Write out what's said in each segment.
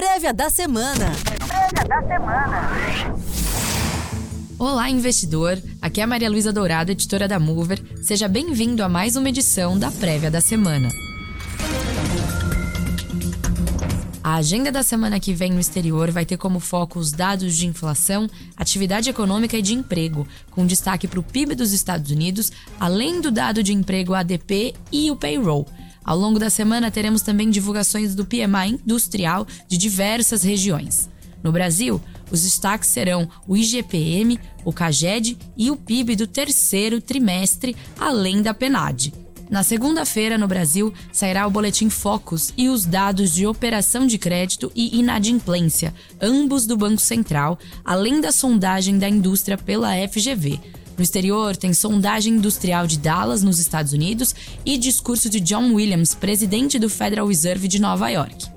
Prévia da semana. Prévia da semana. Olá, investidor! Aqui é a Maria Luísa Dourado, editora da Mover. Seja bem-vindo a mais uma edição da Prévia da Semana. A agenda da semana que vem no exterior vai ter como foco os dados de inflação, atividade econômica e de emprego, com destaque para o PIB dos Estados Unidos, além do dado de emprego ADP e o payroll. Ao longo da semana teremos também divulgações do PMI industrial de diversas regiões. No Brasil, os destaques serão o IGPM, o CAGED e o PIB do terceiro trimestre, além da PNAD. Na segunda-feira, no Brasil, sairá o boletim Focus e os dados de operação de crédito e inadimplência, ambos do Banco Central, além da sondagem da indústria pela FGV. No exterior, tem sondagem industrial de Dallas, nos Estados Unidos, e discurso de John Williams, presidente do Federal Reserve de Nova York.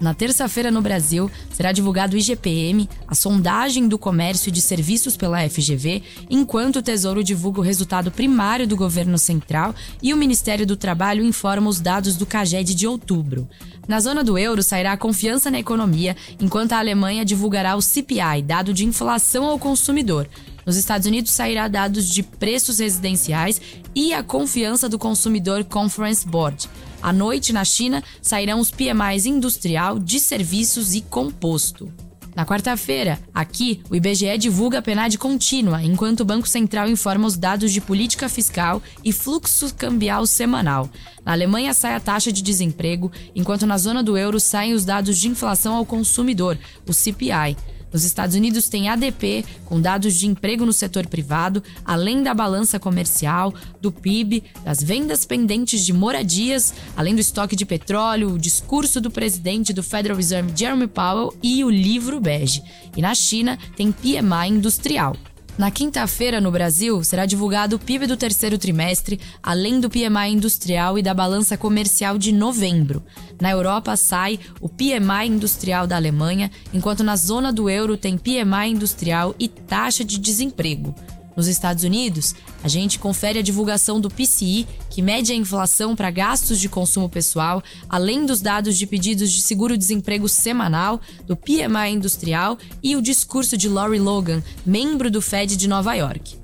Na terça-feira, no Brasil, será divulgado o IGPM, a sondagem do comércio e de serviços pela FGV, enquanto o Tesouro divulga o resultado primário do governo central e o Ministério do Trabalho informa os dados do CAGED de outubro. Na zona do euro sairá a confiança na economia, enquanto a Alemanha divulgará o CPI, dado de inflação ao consumidor. Nos Estados Unidos sairá dados de preços residenciais e a confiança do consumidor Conference Board. À noite, na China, sairão os PMIs industrial, de serviços e composto. Na quarta-feira, aqui, o IBGE divulga a PNAD contínua, enquanto o Banco Central informa os dados de política fiscal e fluxo cambial semanal. Na Alemanha sai a taxa de desemprego, enquanto na zona do euro saem os dados de inflação ao consumidor, o CPI. Nos Estados Unidos tem ADP, com dados de emprego no setor privado, além da balança comercial, do PIB, das vendas pendentes de moradias, além do estoque de petróleo, o discurso do presidente do Federal Reserve Jeremy Powell e o livro bege. E na China tem PMI industrial. Na quinta-feira, no Brasil, será divulgado o PIB do terceiro trimestre, além do PMI industrial e da balança comercial de novembro. Na Europa, sai o PMI industrial da Alemanha, enquanto na zona do euro tem PMI industrial e taxa de desemprego. Nos Estados Unidos, a gente confere a divulgação do PCI, que mede a inflação para gastos de consumo pessoal, além dos dados de pedidos de seguro-desemprego semanal, do PMI industrial e o discurso de Lori Logan, membro do Fed de Nova York.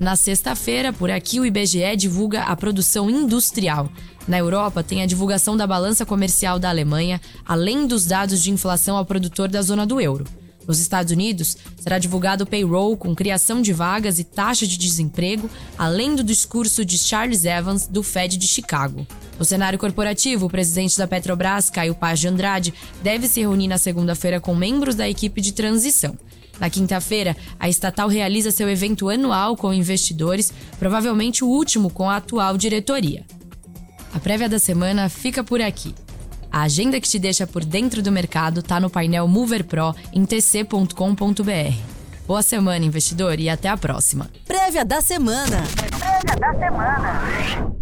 Na sexta-feira, por aqui, o IBGE divulga a produção industrial. Na Europa, tem a divulgação da balança comercial da Alemanha, além dos dados de inflação ao produtor da zona do euro. Nos Estados Unidos, será divulgado o payroll com criação de vagas e taxa de desemprego, além do discurso de Charles Evans, do Fed de Chicago. No cenário corporativo, o presidente da Petrobras, Caio Paz de Andrade, deve se reunir na segunda-feira com membros da equipe de transição. Na quinta-feira, a estatal realiza seu evento anual com investidores, provavelmente o último com a atual diretoria. A prévia da semana fica por aqui. A agenda que te deixa por dentro do mercado está no painel Mover Pro em tc.com.br. Boa semana, investidor, e até a próxima. Prévia da semana. Prévia da semana.